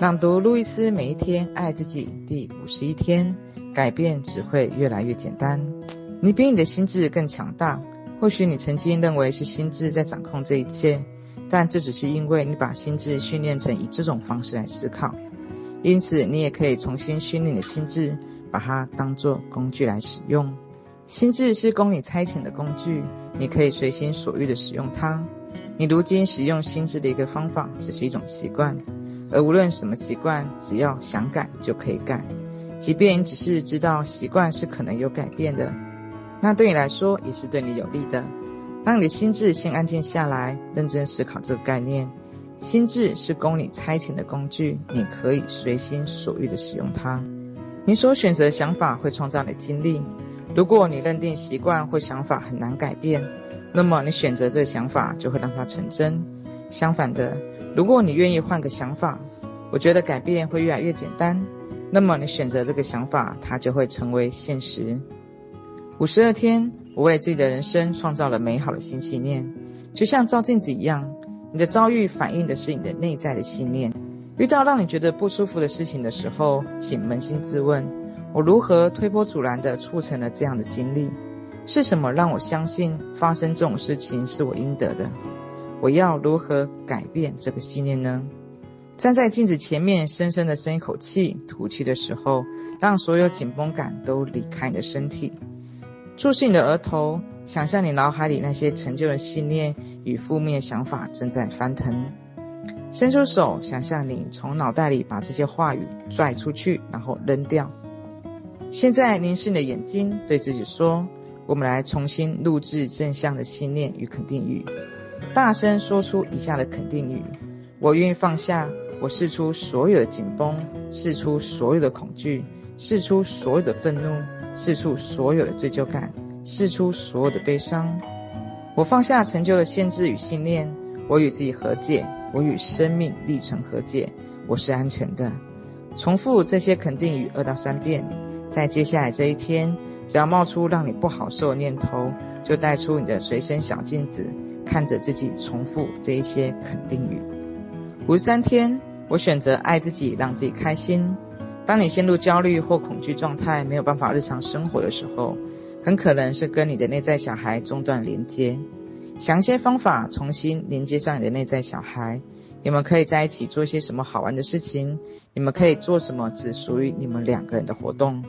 朗读路易斯每一天爱自己第五十一天，改变只会越来越简单。你比你的心智更强大。或许你曾经认为是心智在掌控这一切，但这只是因为你把心智训练成以这种方式来思考。因此，你也可以重新训练你的心智，把它当作工具来使用。心智是供你差遣的工具，你可以随心所欲地使用它。你如今使用心智的一个方法，只是一种习惯。而无论什么习惯，只要想改就可以改。即便你只是知道习惯是可能有改变的，那对你来说也是对你有利的。让你的心智先安静下来，认真思考这个概念。心智是供你差遣的工具，你可以随心所欲地使用它。你所选择的想法会创造你的经历。如果你认定习惯或想法很难改变，那么你选择这个想法就会让它成真。相反的，如果你愿意换个想法，我觉得改变会越来越简单。那么你选择这个想法，它就会成为现实。五十二天，我为自己的人生创造了美好的新信念，就像照镜子一样。你的遭遇反映的是你的内在的信念。遇到让你觉得不舒服的事情的时候，请扪心自问：我如何推波助澜地促成了这样的经历？是什么让我相信发生这种事情是我应得的？我要如何改变这个信念呢？站在镜子前面，深深地深一口气，吐气的时候，让所有紧绷感都离开你的身体。注视你的额头，想象你脑海里那些陈旧的信念与负面想法正在翻腾。伸出手，想象你从脑袋里把这些话语拽出去，然后扔掉。现在凝视你的眼睛，对自己说：“我们来重新录制正向的信念与肯定语。”大声说出以下的肯定语：“我愿意放下，我释出所有的紧绷，释出所有的恐惧，释出所有的愤怒，释出所有的罪疚感，释出所有的悲伤。我放下陈旧的限制与信念，我与自己和解，我与生命历程和解，我是安全的。”重复这些肯定语二到三遍，在接下来这一天，只要冒出让你不好受的念头，就带出你的随身小镜子。看着自己重复这一些肯定语。五十三天，我选择爱自己，让自己开心。当你陷入焦虑或恐惧状态，没有办法日常生活的时候，很可能是跟你的内在小孩中断连接。想一些方法重新连接上你的内在小孩。你们可以在一起做一些什么好玩的事情？你们可以做什么只属于你们两个人的活动？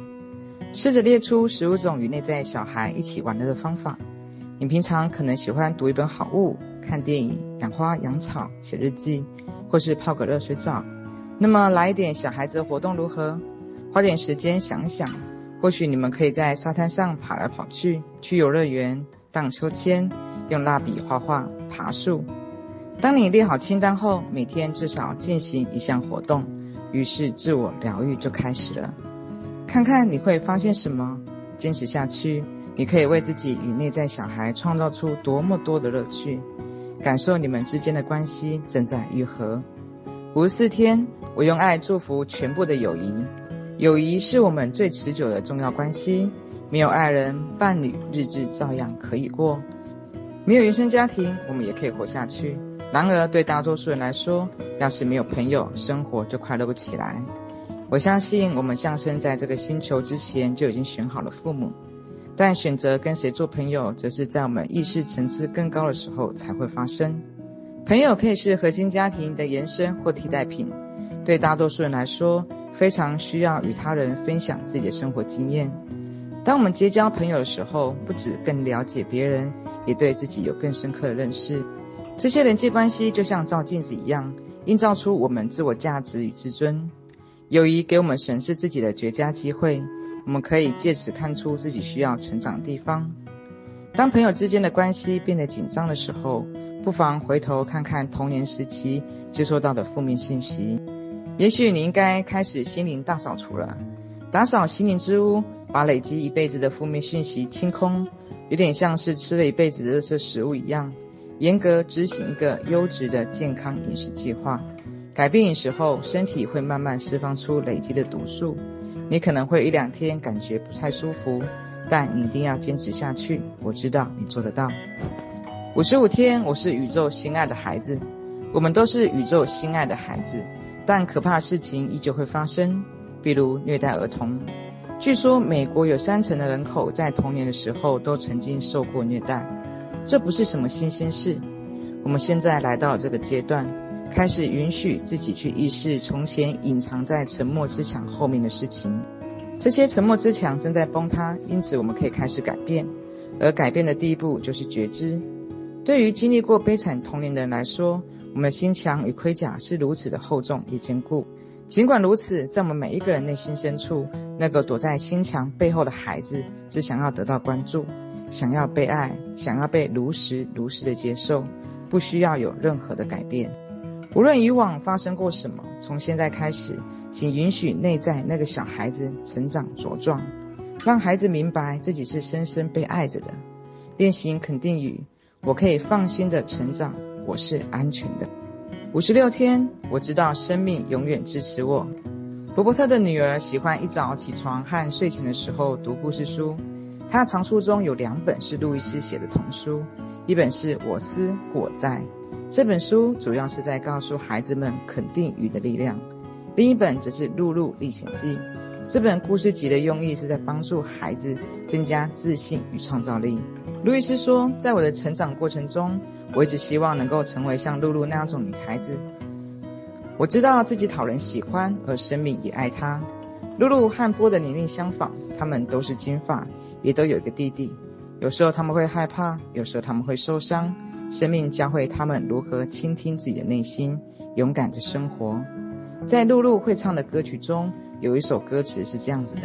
试着列出十五种与内在小孩一起玩乐的方法。你平常可能喜欢读一本好物、看电影、养花养草、写日记，或是泡个热水澡。那么来一点小孩子的活动如何？花点时间想想，或许你们可以在沙滩上跑来跑去，去游乐园荡秋千，用蜡笔画画、爬树。当你列好清单后，每天至少进行一项活动，于是自我疗愈就开始了。看看你会发现什么？坚持下去。你可以为自己与内在小孩创造出多么多的乐趣，感受你们之间的关系正在愈合。五十四天，我用爱祝福全部的友谊。友谊是我们最持久的重要关系。没有爱人，伴侣日子照样可以过；没有原生家庭，我们也可以活下去。然而，对大多数人来说，要是没有朋友，生活就快乐不起来。我相信，我们降生在这个星球之前，就已经选好了父母。但选择跟谁做朋友，则是在我们意识层次更高的时候才会发生。朋友可以是核心家庭的延伸或替代品。对大多数人来说，非常需要与他人分享自己的生活经验。当我们结交朋友的时候，不只更了解别人，也对自己有更深刻的认识。这些人际关系就像照镜子一样，映照出我们自我价值与自尊。友谊给我们审视自己的绝佳机会。我们可以借此看出自己需要成长的地方。当朋友之间的关系变得紧张的时候，不妨回头看看童年时期接收到的负面信息。也许你应该开始心灵大扫除了，打扫心灵之屋，把累积一辈子的负面讯息清空，有点像是吃了一辈子的垃圾食物一样。严格执行一个优质的健康饮食计划，改变饮食后，身体会慢慢释放出累积的毒素。你可能会一两天感觉不太舒服，但你一定要坚持下去。我知道你做得到。五十五天，我是宇宙心爱的孩子，我们都是宇宙心爱的孩子。但可怕的事情依旧会发生，比如虐待儿童。据说美国有三成的人口在童年的时候都曾经受过虐待，这不是什么新鲜事。我们现在来到了这个阶段，开始允许自己去意识从前隐藏在沉默之墙后面的事情。这些沉默之墙正在崩塌，因此我们可以开始改变。而改变的第一步就是觉知。对于经历过悲惨童年的人来说，我们的心墙与盔甲是如此的厚重与坚固。尽管如此，在我们每一个人内心深处，那个躲在心墙背后的孩子，只想要得到关注，想要被爱，想要被如实如实的接受，不需要有任何的改变。无论以往发生过什么，从现在开始，请允许内在那个小孩子成长茁壮，让孩子明白自己是深深被爱着的。练习肯定语：我可以放心的成长，我是安全的。五十六天，我知道生命永远支持我。罗伯特的女儿喜欢一早起床和睡前的时候读故事书。她藏书中有两本是路易斯写的童书，一本是《我思故我在》，这本书主要是在告诉孩子们肯定语的力量；另一本则是《露露历险记》。这本故事集的用意是在帮助孩子增加自信与创造力。路易斯说，在我的成长过程中，我一直希望能够成为像露露那样种女孩子。我知道自己讨人喜欢，而生命也爱她。露露和波的年龄相仿，他们都是金发，也都有一个弟弟。有时候他们会害怕，有时候他们会受伤。生命教会他们如何倾听自己的内心，勇敢地生活。在露露会唱的歌曲中，有一首歌词是这样子的：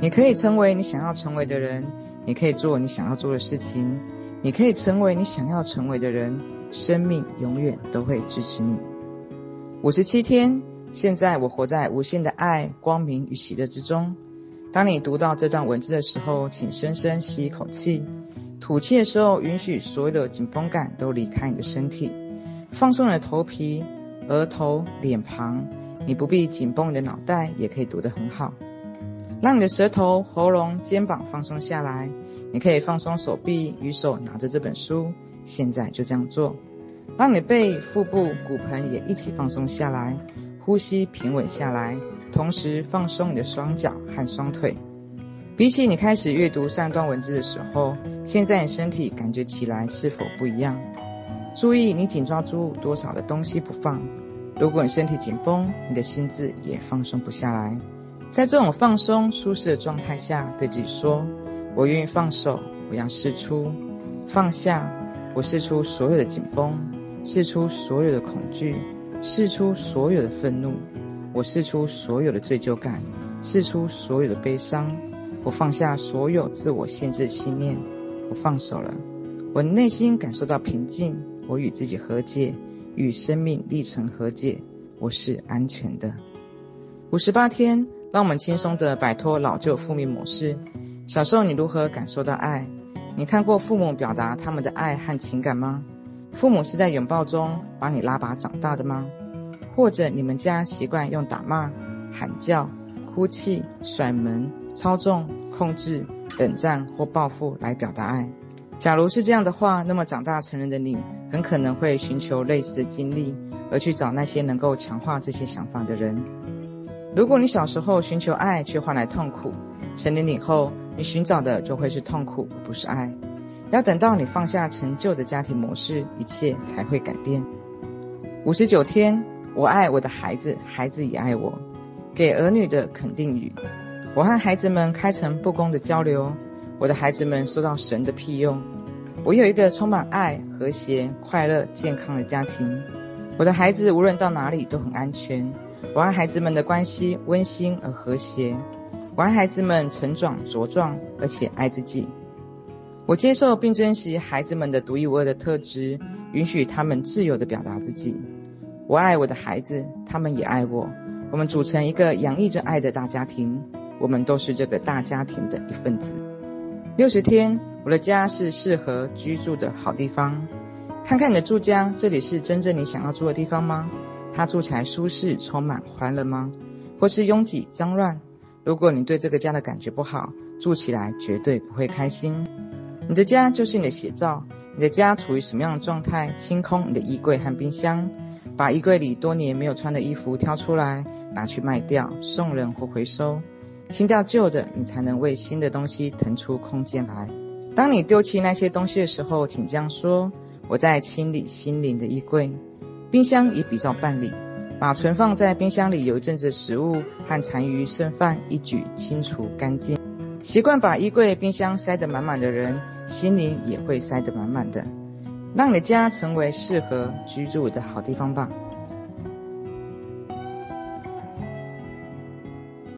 你可以成为你想要成为的人，你可以做你想要做的事情。你可以成为你想要成为的人，生命永远都会支持你。五十七天，现在我活在无限的爱、光明与喜乐之中。当你读到这段文字的时候，请深深吸一口气，吐气的时候，允许所有的紧绷感都离开你的身体，放松你的头皮、额头、脸庞。你不必紧绷你的脑袋，也可以读得很好。让你的舌头、喉咙、肩膀放松下来。你可以放松手臂与手拿着这本书，现在就这样做。让你背、腹部、骨盆也一起放松下来，呼吸平稳下来，同时放松你的双脚和双腿。比起你开始阅读上段文字的时候，现在你身体感觉起来是否不一样？注意你紧抓住多少的东西不放。如果你身体紧绷，你的心智也放松不下来。在这种放松舒适的状态下，对自己说。我愿意放手，我要释出，放下，我释出所有的紧绷，释出所有的恐惧，释出所有的愤怒，我释出所有的罪疚感，释出所有的悲伤，我放下所有自我限制的信念，我放手了，我内心感受到平静，我与自己和解，与生命历程和解，我是安全的。五十八天，让我们轻松地摆脱老旧负面模式。小时候，你如何感受到爱？你看过父母表达他们的爱和情感吗？父母是在拥抱中把你拉拔长大的吗？或者你们家习惯用打骂、喊叫、哭泣、甩门、操纵、控制、冷战或报复来表达爱？假如是这样的话，那么长大成人的你很可能会寻求类似的经历，而去找那些能够强化这些想法的人。如果你小时候寻求爱却换来痛苦，成年以后，你寻找的就会是痛苦，而不是爱。要等到你放下陈旧的家庭模式，一切才会改变。五十九天，我爱我的孩子，孩子也爱我。给儿女的肯定语：我和孩子们开诚布公的交流，我的孩子们受到神的庇佑。我有一个充满爱、和谐、快乐、健康的家庭。我的孩子无论到哪里都很安全。我和孩子们的关系温馨而和谐。我爱孩子们成长茁壮，而且爱自己。我接受并珍惜孩子们的独一无二的特质，允许他们自由地表达自己。我爱我的孩子，他们也爱我。我们组成一个洋溢着爱的大家庭。我们都是这个大家庭的一份子。六十天，我的家是适合居住的好地方。看看你的住家，这里是真正你想要住的地方吗？它住起来舒适、充满欢乐吗？或是拥挤、脏乱？如果你对这个家的感觉不好，住起来绝对不会开心。你的家就是你的写照，你的家处于什么样的状态？清空你的衣柜和冰箱，把衣柜里多年没有穿的衣服挑出来，拿去卖掉、送人或回收，清掉旧的，你才能为新的东西腾出空间来。当你丢弃那些东西的时候，请这样说：我在清理心灵的衣柜。冰箱也比照办理，把存放在冰箱里有一阵子的食物和残余剩饭一举清除干净。习惯把衣柜、冰箱塞得满满的人，心灵也会塞得满满的。让你的家成为适合居住的好地方吧。